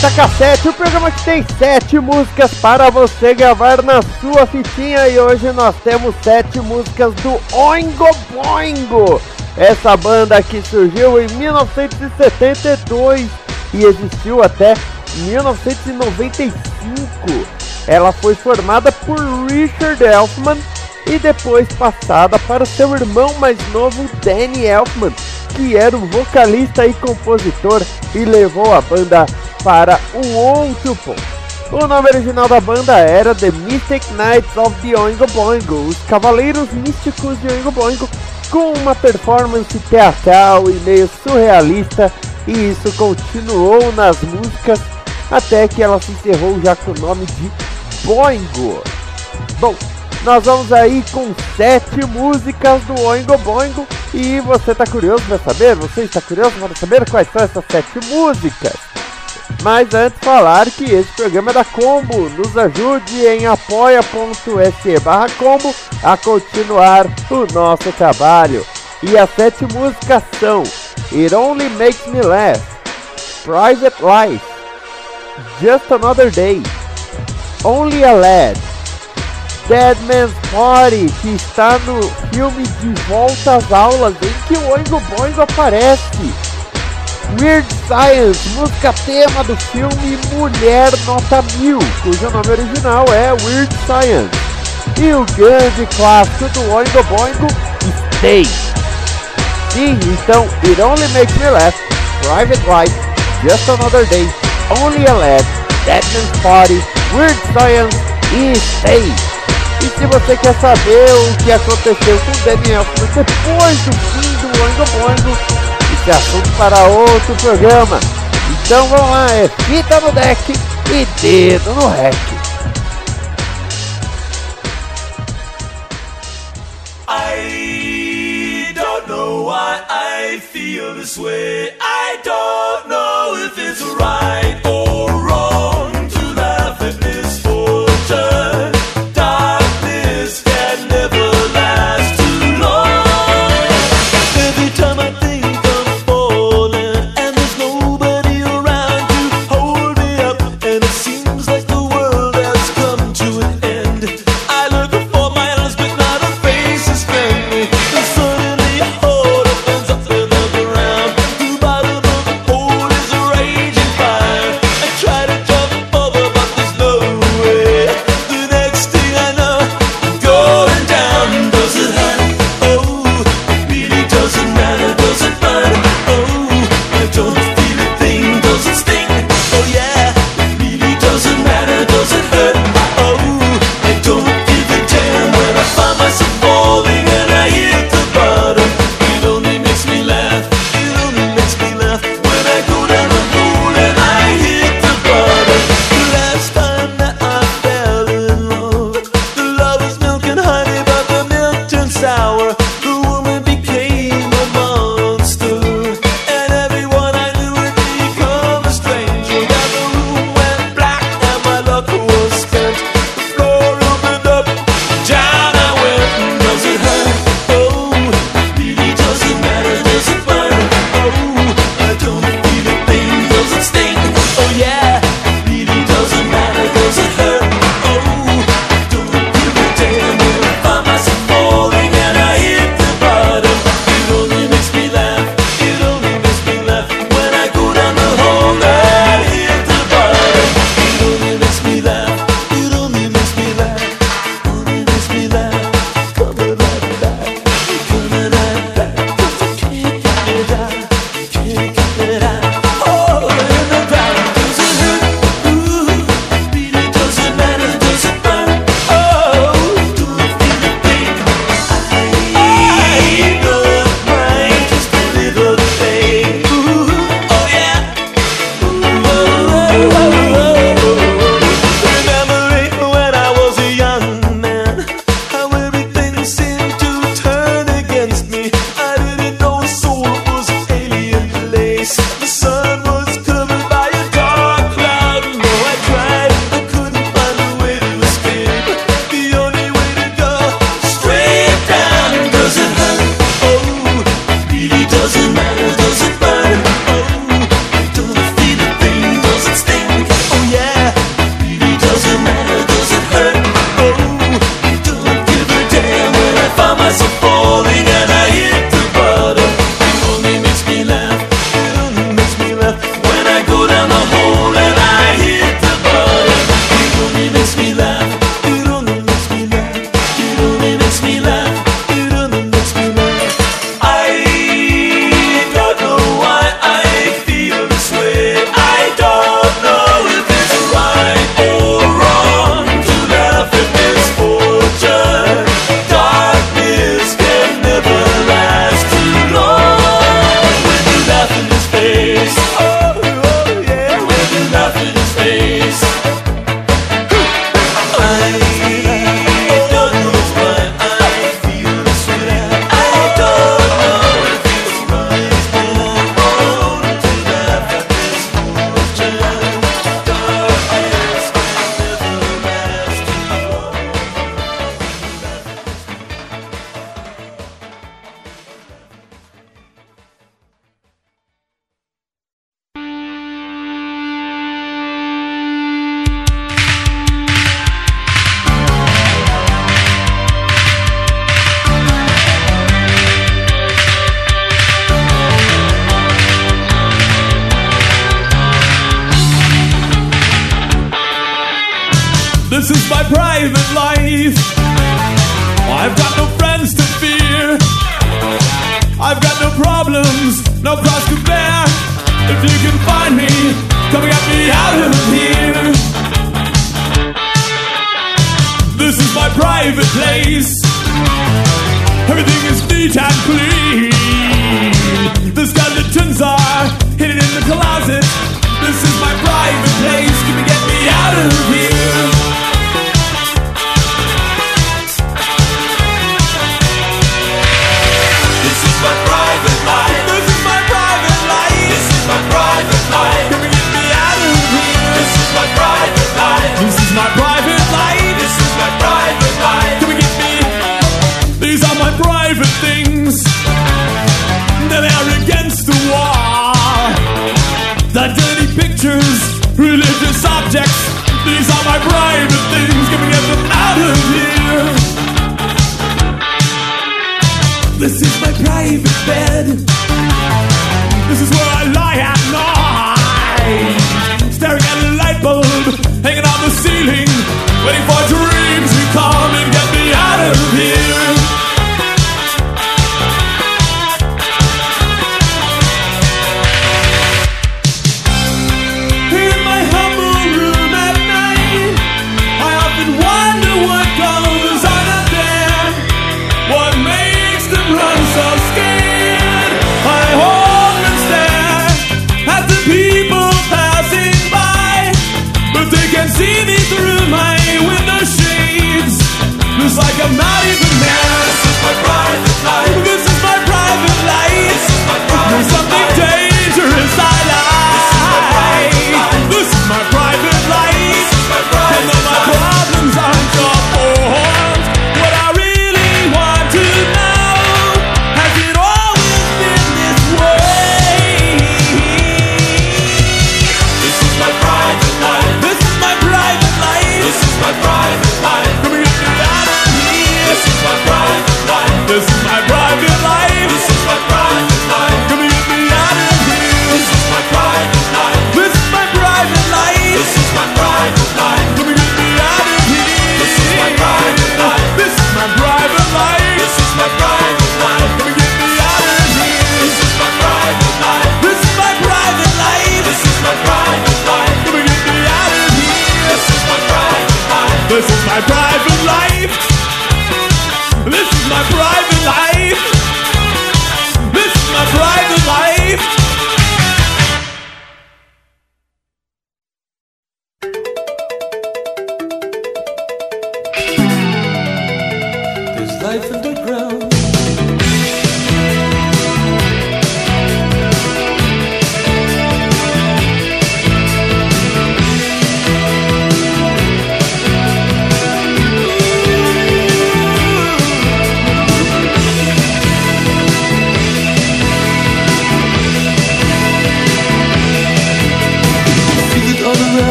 Fita Cassete, o programa que tem sete músicas para você gravar na sua fitinha e hoje nós temos sete músicas do Oingo Boingo, essa banda que surgiu em 1972 e existiu até 1995. Ela foi formada por Richard Elfman e depois passada para seu irmão mais novo Danny Elfman que era o vocalista e compositor e levou a banda para um outro ponto. O nome original da banda era The Mystic Knights of the Oingo Boingo, os Cavaleiros Místicos de Oingo Boingo, com uma performance teatral e meio surrealista, e isso continuou nas músicas até que ela se encerrou já com o nome de Boingo. Bom, nós vamos aí com sete músicas do Oingo Boingo e você está curioso para saber? Você está curioso para saber quais são essas sete músicas? Mas antes falar que esse programa é da Combo, nos ajude em apoia.se barra Combo a continuar o nosso trabalho. E as sete músicas são It Only Makes Me Laugh, Private Life, Just Another Day, Only a Lad, Dead Man's Party, que está no filme De Volta às Aulas, em que o Oingo Boingo aparece. Weird Science, música tema do filme Mulher Nota Mil, cujo nome original é Weird Science. E o grande clássico do Oingo Boingo, Stay. Sim, então, It Only Makes Me Laugh, Private Life, Just Another Day, Only a Lad, Dead Man's Party, Weird Science e Stay. E se você quer saber o que aconteceu com o Daniel depois do fim do Oingo Boingo, é assunto para outro programa. Então vamos lá, é fita no deck e dedo no rec. I don't know why I feel this way. I don't know if it's right my private life. I've got no friends to fear. I've got no problems, no cross to bear. If you can find me, come get me out of here. This is my private place. Everything is neat and clean. The skeletons are hidden in the closet. This is my private place. Come and get me out of here.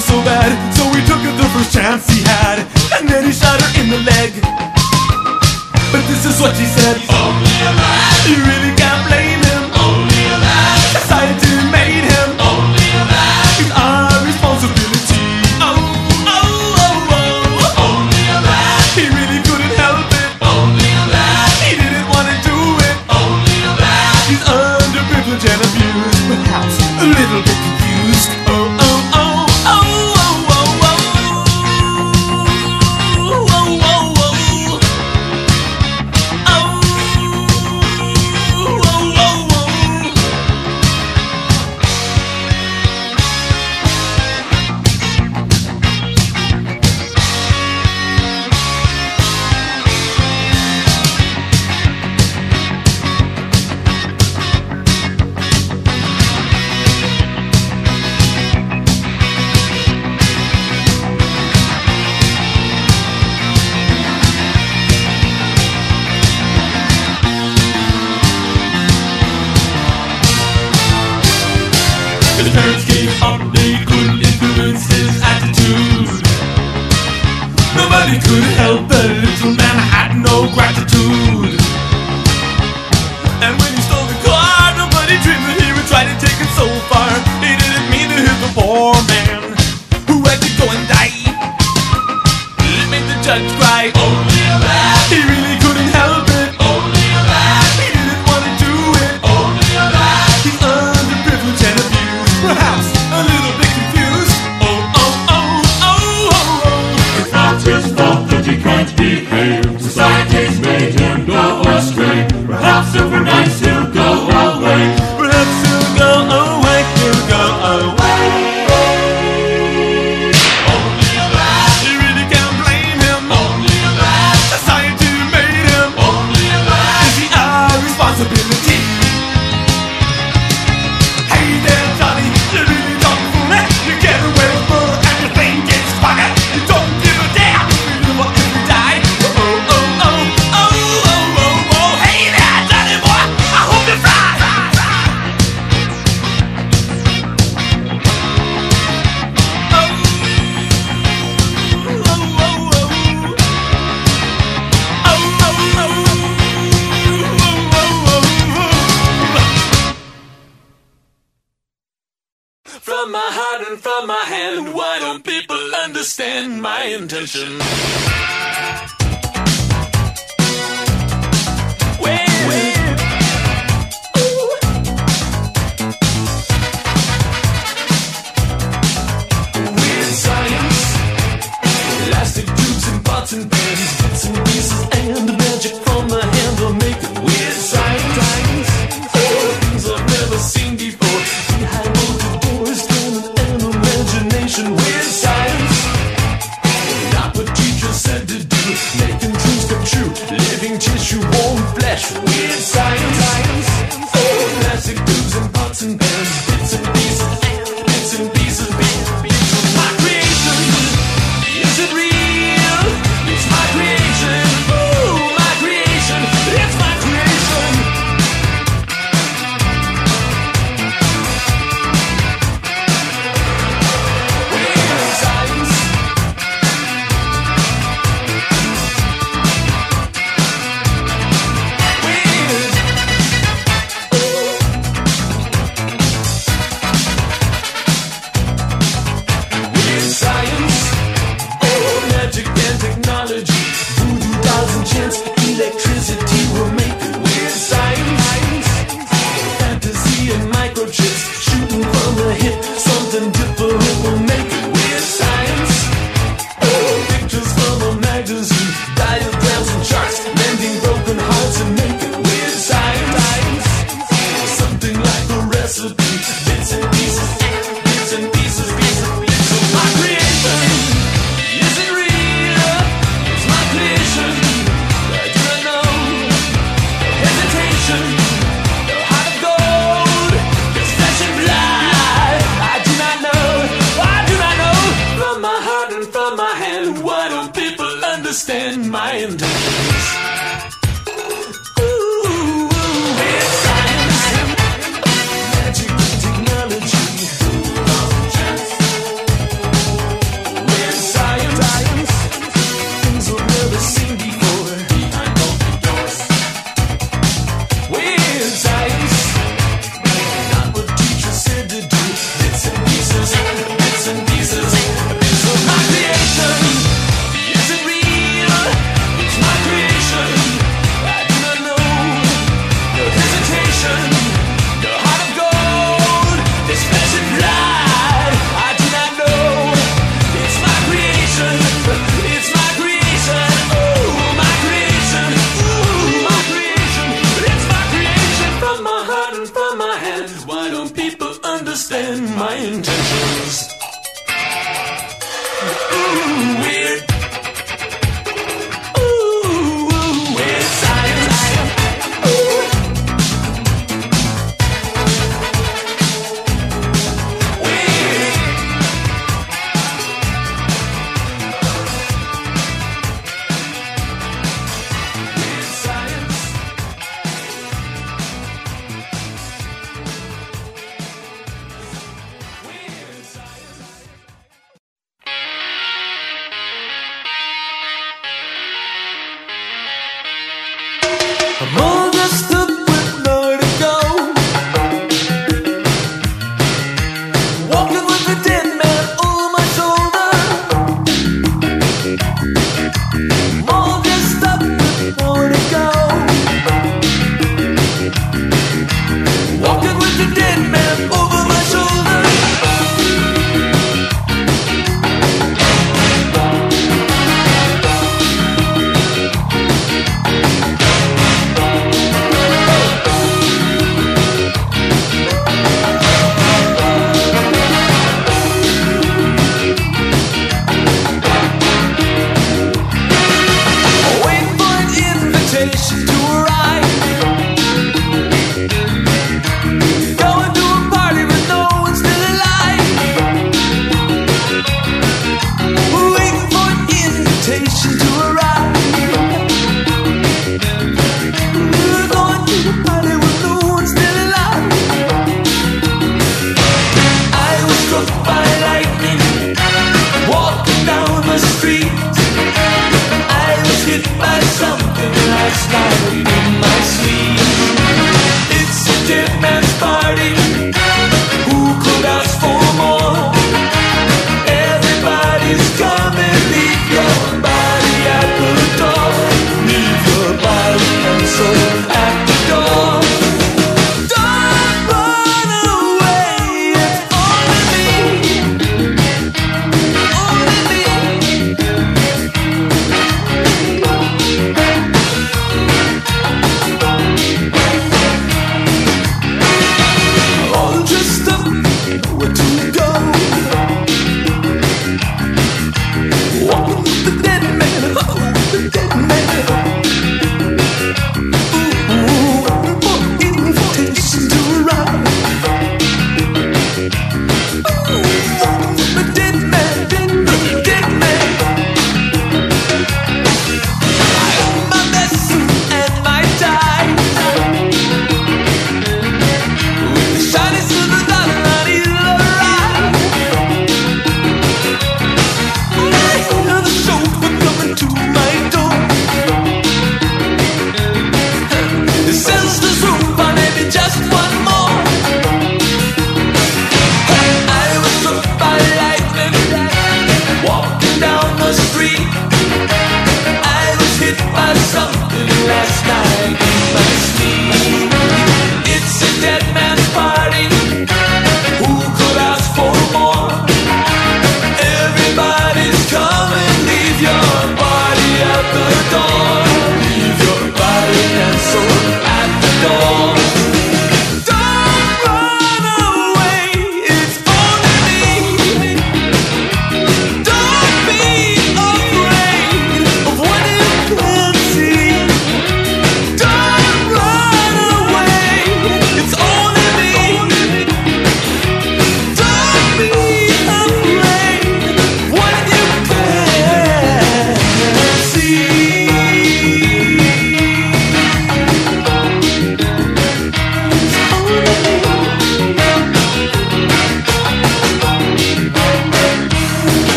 was so bad. So he took it the first chance he had And then he shot her in the leg. But this is what she said. Only a man. You really can't blame intention?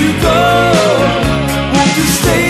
you go? Won't you stay?